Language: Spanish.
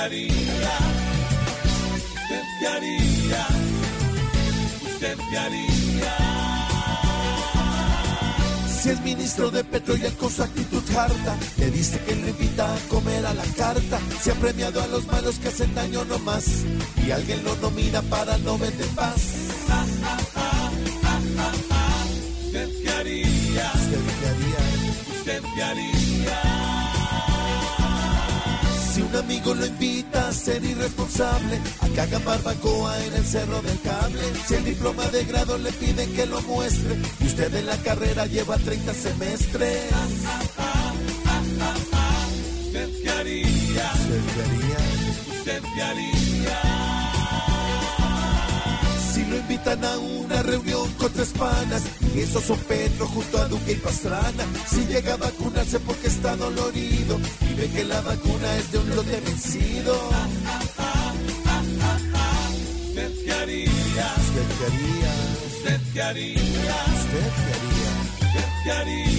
haría? ¿Usted qué haría? ¿Usted qué haría? Si el ministro de Petróleo con su actitud harta le dice que le invita a comer a la carta, se ha premiado a los malos que hacen daño nomás y alguien lo nomina para no vender paz. ¿Usted qué haría? ¿Usted qué haría? ¿Usted qué haría? Si un amigo lo invita a ser irresponsable, a que haga barbacoa en el cerro del cable, si el diploma de grado le piden que lo muestre, y usted en la carrera lleva 30 semestres. ¿Usted qué haría? ¿Usted qué haría? Si lo invitan a una reunión con tres panas, y esos son Petro junto a Duque y Pastrana, si llega a vacunarse porque está dolorido, ve que la vacuna es de un lote vencido. ¿Usted qué haría? ¿Usted qué haría? ¿Usted qué haría? ¿Usted qué haría? ¿Usted qué haría?